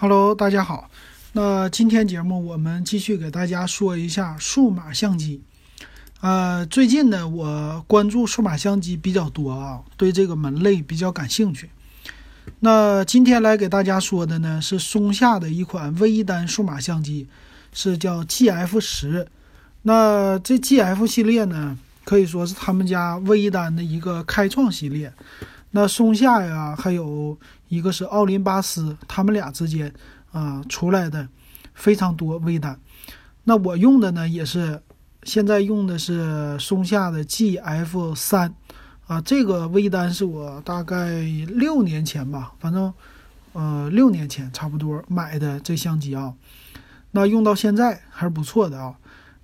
Hello，大家好。那今天节目我们继续给大家说一下数码相机。呃，最近呢，我关注数码相机比较多啊，对这个门类比较感兴趣。那今天来给大家说的呢，是松下的一款微单数码相机，是叫 GF 十。那这 GF 系列呢，可以说是他们家微单的一个开创系列。那松下呀，还有一个是奥林巴斯，他们俩之间啊出来的非常多微单。那我用的呢，也是现在用的是松下的 GF 三啊，这个微单是我大概六年前吧，反正呃六年前差不多买的这相机啊。那用到现在还是不错的啊。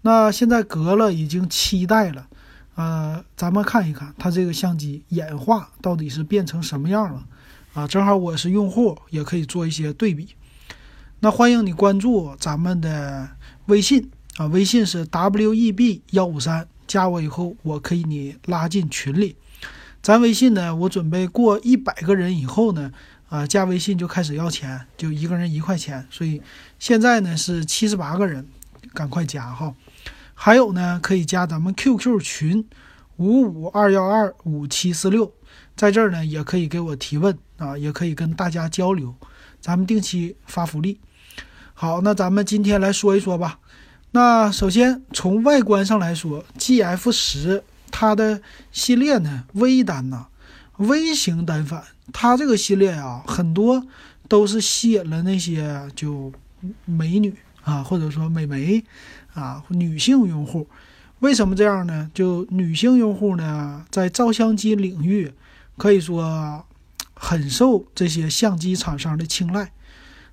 那现在隔了已经七代了。呃，咱们看一看它这个相机演化到底是变成什么样了啊？正好我是用户，也可以做一些对比。那欢迎你关注咱们的微信啊，微信是 w e b 幺五三，加我以后我可以你拉进群里。咱微信呢，我准备过一百个人以后呢，啊，加微信就开始要钱，就一个人一块钱。所以现在呢是七十八个人，赶快加哈。还有呢，可以加咱们 QQ 群五五二幺二五七四六，在这儿呢也可以给我提问啊，也可以跟大家交流，咱们定期发福利。好，那咱们今天来说一说吧。那首先从外观上来说，GF 十它的系列呢，微单呐，微型单反，它这个系列啊，很多都是吸引了那些就美女啊，或者说美眉。啊，女性用户为什么这样呢？就女性用户呢，在照相机领域可以说很受这些相机厂商的青睐。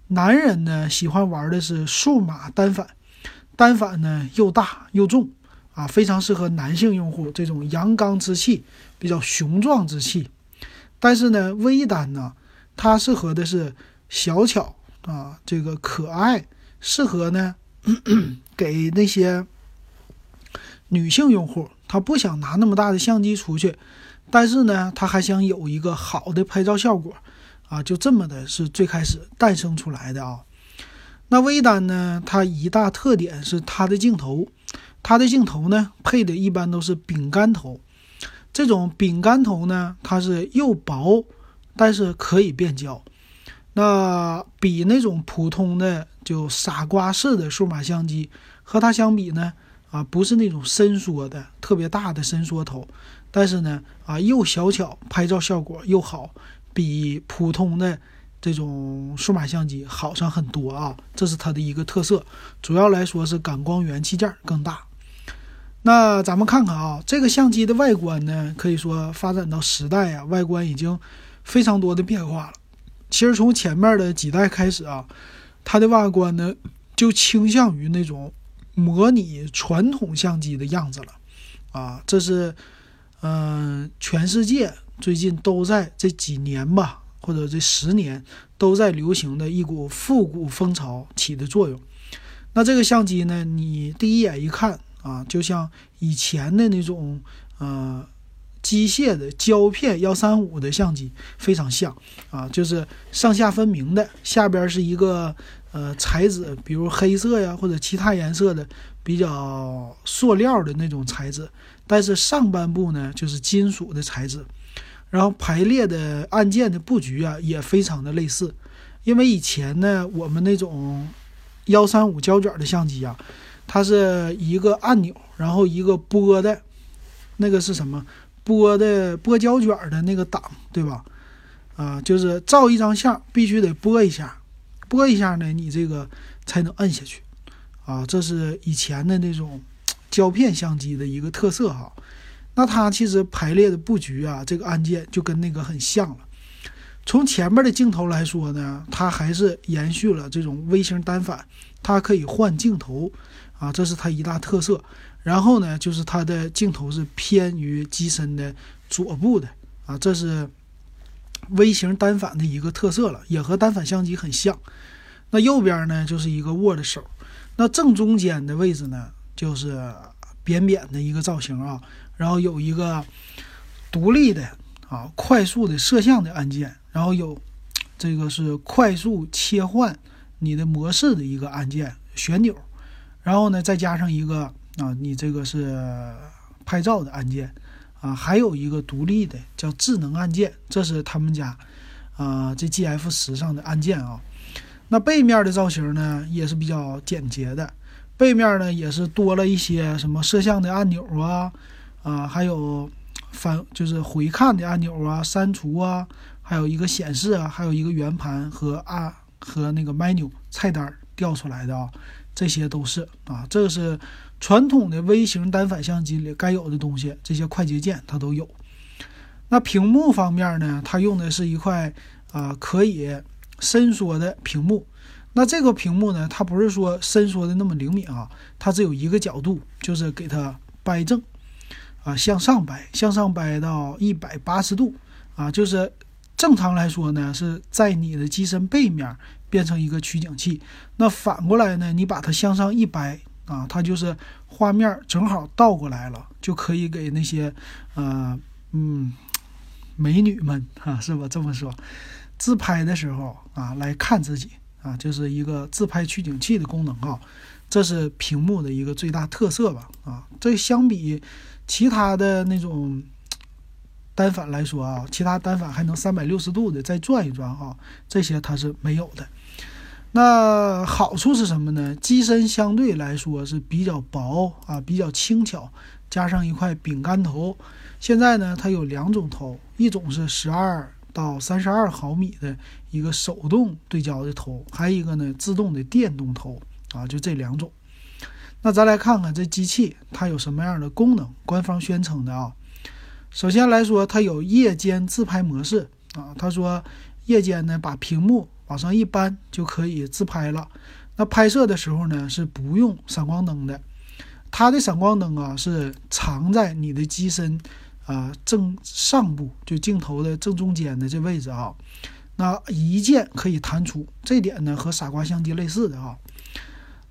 男人呢，喜欢玩的是数码单反，单反呢又大又重啊，非常适合男性用户这种阳刚之气、比较雄壮之气。但是呢，微单呢，它适合的是小巧啊，这个可爱，适合呢。给那些女性用户，她不想拿那么大的相机出去，但是呢，他还想有一个好的拍照效果，啊，就这么的是最开始诞生出来的啊。那微单呢，它一大特点是它的镜头，它的镜头呢配的一般都是饼干头，这种饼干头呢，它是又薄，但是可以变焦。那比那种普通的就傻瓜式的数码相机和它相比呢，啊，不是那种伸缩的特别大的伸缩头，但是呢，啊，又小巧，拍照效果又好，比普通的这种数码相机好上很多啊，这是它的一个特色。主要来说是感光元器件更大。那咱们看看啊，这个相机的外观呢，可以说发展到十代啊，外观已经非常多的变化了。其实从前面的几代开始啊，它的外观呢就倾向于那种模拟传统相机的样子了，啊，这是嗯，全世界最近都在这几年吧，或者这十年都在流行的一股复古风潮起的作用。那这个相机呢，你第一眼一看啊，就像以前的那种呃。机械的胶片幺三五的相机非常像啊，就是上下分明的，下边是一个呃材质，比如黑色呀或者其他颜色的比较塑料的那种材质，但是上半部呢就是金属的材质，然后排列的按键的布局啊也非常的类似，因为以前呢我们那种幺三五胶卷的相机啊，它是一个按钮，然后一个拨的，那个是什么？拨的拨胶卷的那个档，对吧？啊，就是照一张相必须得拨一下，拨一下呢，你这个才能摁下去。啊，这是以前的那种胶片相机的一个特色哈。那它其实排列的布局啊，这个按键就跟那个很像了。从前面的镜头来说呢，它还是延续了这种微型单反，它可以换镜头啊，这是它一大特色。然后呢，就是它的镜头是偏于机身的左部的啊，这是微型单反的一个特色了，也和单反相机很像。那右边呢，就是一个握的手，那正中间的位置呢，就是扁扁的一个造型啊，然后有一个独立的啊快速的摄像的按键，然后有这个是快速切换你的模式的一个按键旋钮，然后呢再加上一个啊，你这个是拍照的按键啊，还有一个独立的叫智能按键，这是他们家啊这 G F 十上的按键啊。那背面的造型呢也是比较简洁的，背面呢也是多了一些什么摄像的按钮啊啊，还有翻就是回看的按钮啊，删除啊，还有一个显示啊，还有一个圆盘和按和那个 menu 菜单调出来的啊，这些都是啊，这是传统的微型单反相机里该有的东西，这些快捷键它都有。那屏幕方面呢，它用的是一块啊可以。伸缩的屏幕，那这个屏幕呢？它不是说伸缩的那么灵敏啊，它只有一个角度，就是给它掰正，啊，向上掰，向上掰到一百八十度，啊，就是正常来说呢，是在你的机身背面变成一个取景器。那反过来呢，你把它向上一掰，啊，它就是画面正好倒过来了，就可以给那些，呃，嗯，美女们啊，是吧？这么说。自拍的时候啊，来看自己啊，就是一个自拍取景器的功能啊，这是屏幕的一个最大特色吧啊。这相比其他的那种单反来说啊，其他单反还能三百六十度的再转一转啊，这些它是没有的。那好处是什么呢？机身相对来说是比较薄啊，比较轻巧，加上一块饼干头。现在呢，它有两种头，一种是十二。到三十二毫米的一个手动对焦的头，还有一个呢自动的电动头啊，就这两种。那咱来看看这机器它有什么样的功能？官方宣称的啊，首先来说它有夜间自拍模式啊，他说夜间呢把屏幕往上一搬就可以自拍了。那拍摄的时候呢是不用闪光灯的，它的闪光灯啊是藏在你的机身。啊，正上部就镜头的正中间的这位置啊，那一键可以弹出，这点呢和傻瓜相机类似的啊。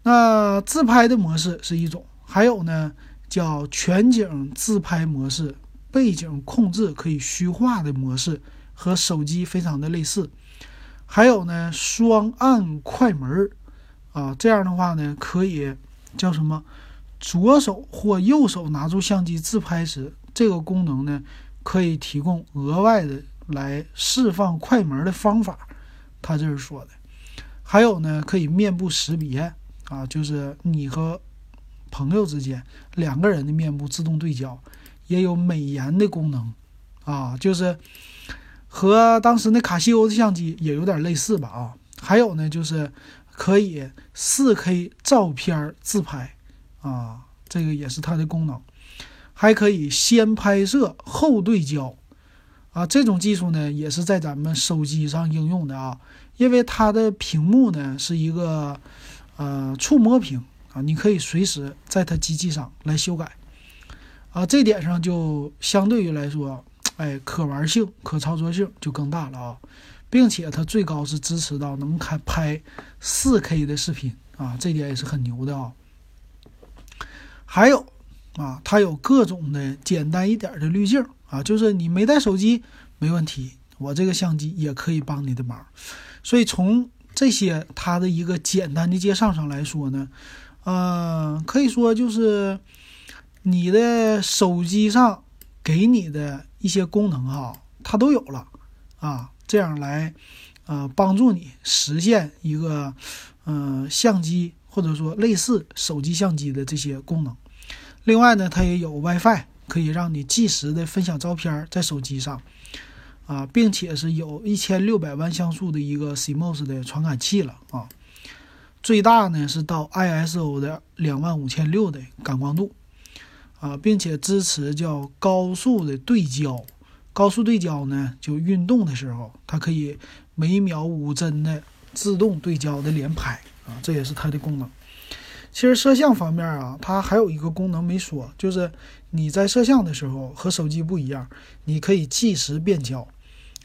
那自拍的模式是一种，还有呢叫全景自拍模式，背景控制可以虚化的模式，和手机非常的类似。还有呢双按快门啊，这样的话呢可以叫什么？左手或右手拿住相机自拍时。这个功能呢，可以提供额外的来释放快门的方法，他这是说的。还有呢，可以面部识别啊，就是你和朋友之间两个人的面部自动对焦，也有美颜的功能啊，就是和当时那卡西欧的相机也有点类似吧啊。还有呢，就是可以 4K 照片自拍啊，这个也是它的功能。还可以先拍摄后对焦，啊，这种技术呢也是在咱们手机上应用的啊，因为它的屏幕呢是一个呃触摸屏啊，你可以随时在它机器上来修改，啊，这点上就相对于来说，哎，可玩性、可操作性就更大了啊，并且它最高是支持到能开拍 4K 的视频啊，这点也是很牛的啊，还有。啊，它有各种的简单一点的滤镜啊，就是你没带手机没问题，我这个相机也可以帮你的忙。所以从这些它的一个简单的介绍上来说呢，呃，可以说就是你的手机上给你的一些功能哈，它都有了啊，这样来呃帮助你实现一个嗯相机或者说类似手机相机的这些功能。另外呢，它也有 WiFi，可以让你即时的分享照片在手机上，啊，并且是有一千六百万像素的一个 CMOS 的传感器了啊，最大呢是到 ISO 的两万五千六的感光度，啊，并且支持叫高速的对焦，高速对焦呢就运动的时候，它可以每秒五帧的自动对焦的连拍啊，这也是它的功能。其实摄像方面啊，它还有一个功能没说，就是你在摄像的时候和手机不一样，你可以即时变焦，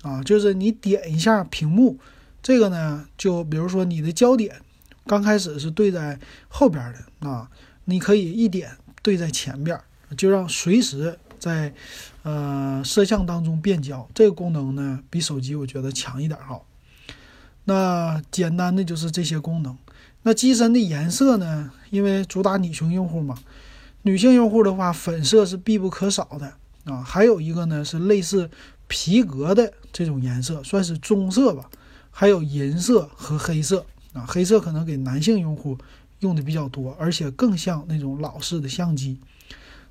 啊，就是你点一下屏幕，这个呢，就比如说你的焦点刚开始是对在后边的啊，你可以一点对在前边，就让随时在呃摄像当中变焦，这个功能呢比手机我觉得强一点哈。那简单的就是这些功能。那机身的颜色呢？因为主打女性用户嘛，女性用户的话，粉色是必不可少的啊。还有一个呢是类似皮革的这种颜色，算是棕色吧。还有银色和黑色啊，黑色可能给男性用户用的比较多，而且更像那种老式的相机。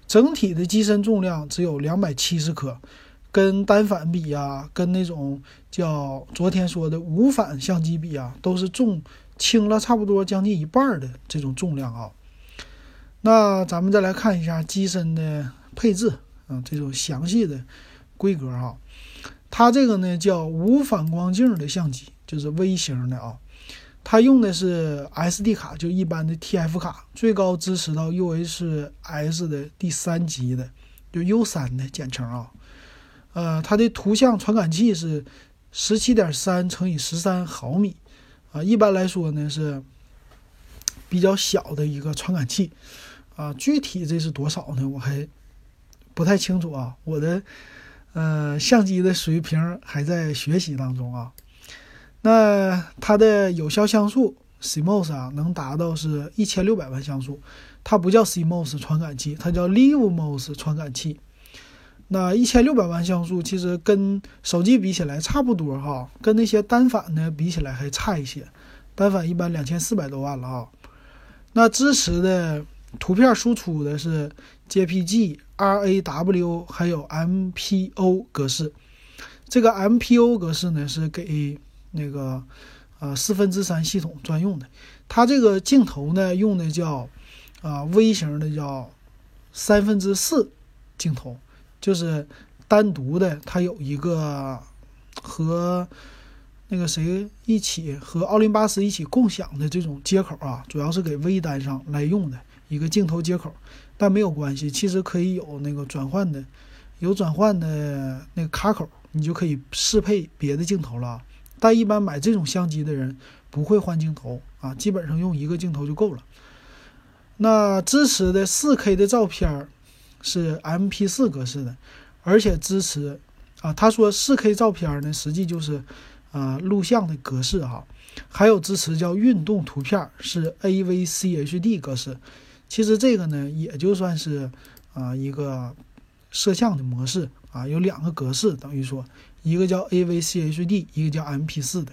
整体的机身重量只有两百七十克，跟单反比啊，跟那种叫昨天说的无反相机比啊，都是重。轻了差不多将近一半的这种重量啊，那咱们再来看一下机身的配置啊，这种详细的规格啊，它这个呢叫无反光镜的相机，就是微型的啊，它用的是 SD 卡，就一般的 TF 卡，最高支持到 UHS 的第三级的，就 U 三的简称啊，呃，它的图像传感器是十七点三乘以十三毫米。啊，一般来说呢是比较小的一个传感器，啊，具体这是多少呢？我还不太清楚啊，我的呃相机的水平还在学习当中啊。那它的有效像素 CMOS 啊，能达到是一千六百万像素，它不叫 CMOS 传感器，它叫 LiveMOS 传感器。那一千六百万像素其实跟手机比起来差不多哈，跟那些单反呢比起来还差一些，单反一般两千四百多万了啊。那支持的图片输出的是 JPG、RAW 还有 MPO 格式，这个 MPO 格式呢是给那个呃四分之三系统专用的，它这个镜头呢用的叫啊微型的叫三分之四镜头。就是单独的，它有一个和那个谁一起和奥林巴斯一起共享的这种接口啊，主要是给微单上来用的一个镜头接口，但没有关系，其实可以有那个转换的，有转换的那个卡口，你就可以适配别的镜头了。但一般买这种相机的人不会换镜头啊，基本上用一个镜头就够了。那支持的 4K 的照片。是 MP4 格式的，而且支持啊，他说 4K 照片呢，实际就是啊录像的格式哈，还有支持叫运动图片是 AVCHD 格式，其实这个呢也就算是啊一个摄像的模式啊，有两个格式，等于说一个叫 AVCHD，一个叫 MP4 的。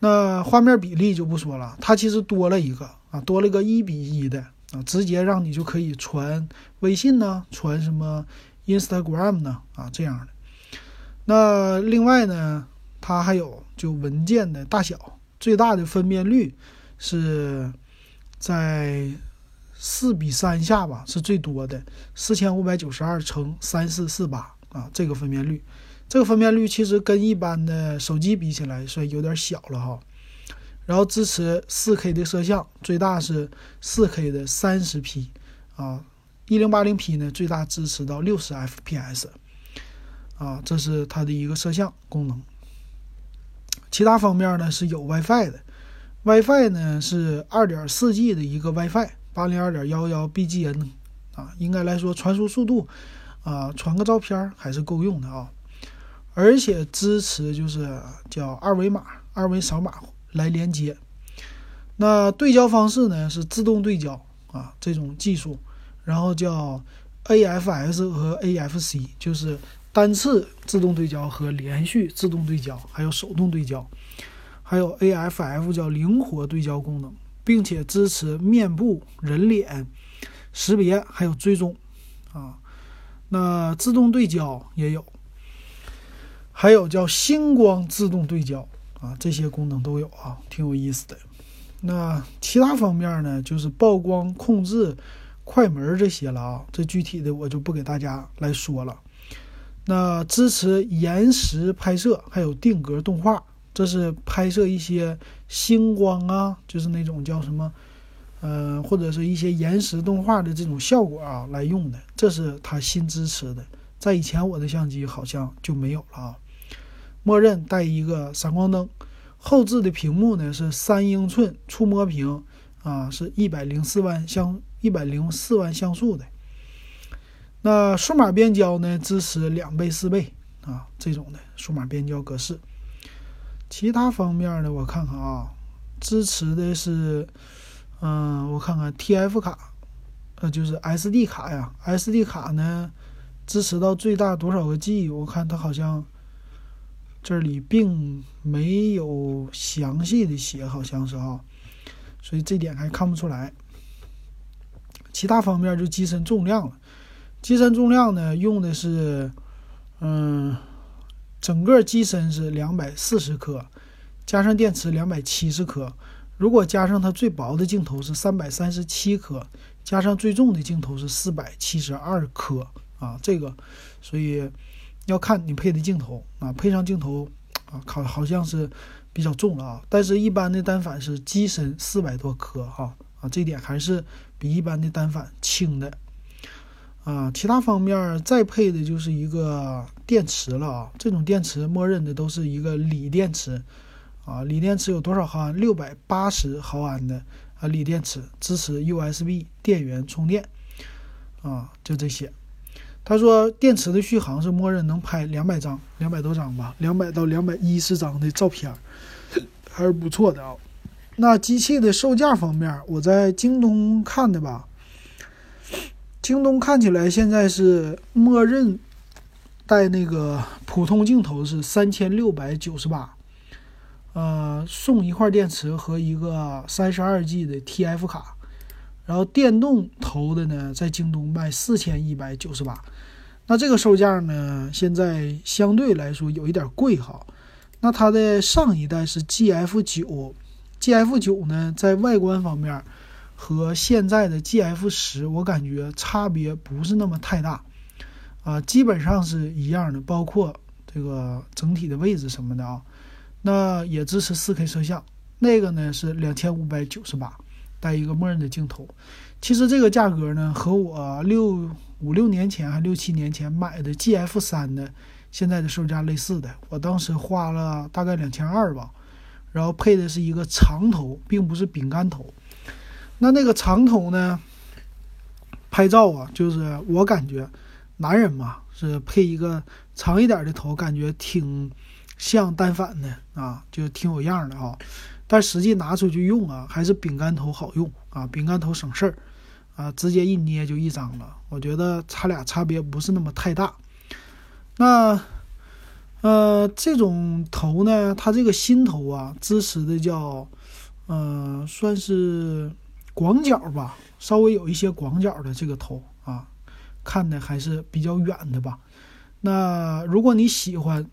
那画面比例就不说了，它其实多了一个啊，多了个一比一的。啊，直接让你就可以传微信呢，传什么 Instagram 呢？啊，这样的。那另外呢，它还有就文件的大小，最大的分辨率是在四比三下吧，是最多的，四千五百九十二乘三四四八啊，这个分辨率，这个分辨率其实跟一般的手机比起来算有点小了哈。然后支持 4K 的摄像，最大是 4K 的 30P，啊，1080P 呢最大支持到 60fps，啊，这是它的一个摄像功能。其他方面呢是有 WiFi 的，WiFi 呢是 2.4G 的一个 WiFi，802.11BGN，啊，应该来说传输速度，啊，传个照片还是够用的啊，而且支持就是叫二维码，二维扫码。来连接，那对焦方式呢是自动对焦啊，这种技术，然后叫 AFS 和 AFC，就是单次自动对焦和连续自动对焦，还有手动对焦，还有 AFF 叫灵活对焦功能，并且支持面部、人脸识别，还有追踪啊。那自动对焦也有，还有叫星光自动对焦。啊，这些功能都有啊，挺有意思的。那其他方面呢，就是曝光控制、快门这些了啊。这具体的我就不给大家来说了。那支持延时拍摄，还有定格动画，这是拍摄一些星光啊，就是那种叫什么，嗯，或者是一些延时动画的这种效果啊来用的。这是它新支持的，在以前我的相机好像就没有了啊。默认带一个闪光灯，后置的屏幕呢是三英寸触摸屏，啊，是一百零四万像一百零四万像素的。那数码变焦呢支持两倍、四倍啊这种的数码变焦格式。其他方面的我看看啊，支持的是，嗯，我看看 TF 卡，呃，就是 SD 卡呀，SD 卡呢支持到最大多少个 G？我看它好像这里并没有详细的写，好像是哈，所以这点还看不出来。其他方面就机身重量了，机身重量呢用的是，嗯。整个机身是两百四十克，加上电池两百七十克。如果加上它最薄的镜头是三百三十七克，加上最重的镜头是四百七十二克啊，这个，所以要看你配的镜头啊，配上镜头啊，好好像是比较重了啊。但是一般的单反是机身四百多克哈啊，这点还是比一般的单反轻的。啊，其他方面再配的就是一个电池了啊。这种电池默认的都是一个锂电池，啊，锂电池有多少毫安？六百八十毫安的啊，锂电池支持 USB 电源充电，啊，就这些。他说电池的续航是默认能拍两百张，两百多张吧，两百到两百一十张的照片，还是不错的啊。那机器的售价方面，我在京东看的吧。京东看起来现在是默认带那个普通镜头是三千六百九十八，呃，送一块电池和一个三十二 G 的 TF 卡，然后电动头的呢，在京东卖四千一百九十八，那这个售价呢，现在相对来说有一点贵哈。那它的上一代是 GF 九，GF 九呢，在外观方面。和现在的 G F 十，我感觉差别不是那么太大，啊，基本上是一样的，包括这个整体的位置什么的啊。那也支持四 K 摄像，那个呢是两千五百九十八，带一个默认的镜头。其实这个价格呢，和我六五六年前还六七年前买的 G F 三的现在的售价类似的。我当时花了大概两千二吧，然后配的是一个长头，并不是饼干头。那那个长头呢？拍照啊，就是我感觉，男人嘛是配一个长一点的头，感觉挺像单反的啊，就挺有样的啊。但实际拿出去用啊，还是饼干头好用啊，饼干头省事儿啊，直接一捏就一张了。我觉得它俩差别不是那么太大。那呃，这种头呢，它这个新头啊，支持的叫嗯，算是。广角吧，稍微有一些广角的这个头啊，看的还是比较远的吧。那如果你喜欢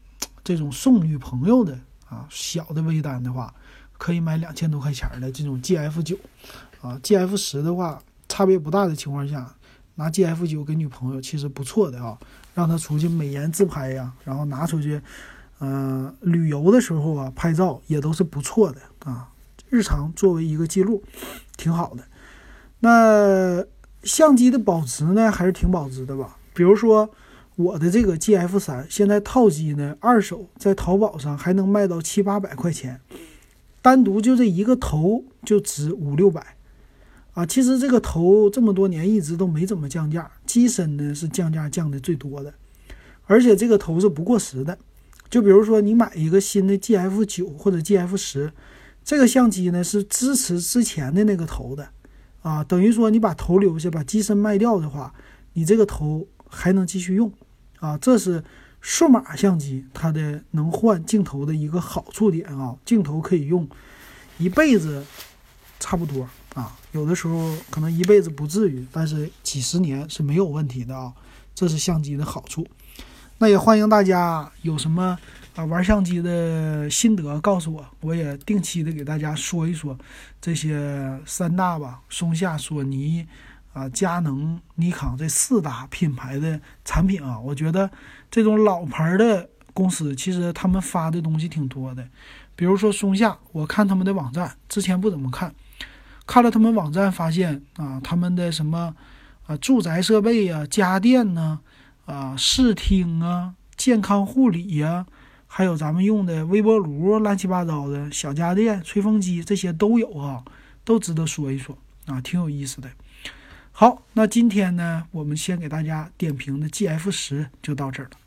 这种送女朋友的啊小的微单的话，可以买两千多块钱的这种 G F 九啊，G F 十的话差别不大的情况下，拿 G F 九给女朋友其实不错的啊，让她出去美颜自拍呀，然后拿出去嗯旅游的时候啊拍照也都是不错的啊。日常作为一个记录，挺好的。那相机的保值呢，还是挺保值的吧？比如说我的这个 G F 三，现在套机呢，二手在淘宝上还能卖到七八百块钱，单独就这一个头就值五六百啊。其实这个头这么多年一直都没怎么降价，机身呢是降价降的最多的，而且这个头是不过时的。就比如说你买一个新的 G F 九或者 G F 十。这个相机呢是支持之前的那个头的，啊，等于说你把头留下，把机身卖掉的话，你这个头还能继续用，啊，这是数码相机它的能换镜头的一个好处点啊，镜头可以用一辈子，差不多，有的时候可能一辈子不至于，但是几十年是没有问题的啊，这是相机的好处。那也欢迎大家有什么。啊，玩相机的心得告诉我，我也定期的给大家说一说这些三大吧，松下、索尼、啊佳能、尼康这四大品牌的产品啊。我觉得这种老牌的公司，其实他们发的东西挺多的。比如说松下，我看他们的网站，之前不怎么看，看了他们网站，发现啊，他们的什么啊住宅设备呀、家电呢、啊视听啊、健康护理呀。还有咱们用的微波炉，乱七八糟的小家电、吹风机这些都有啊，都值得说一说啊，挺有意思的。好，那今天呢，我们先给大家点评的 G F 十就到这儿了。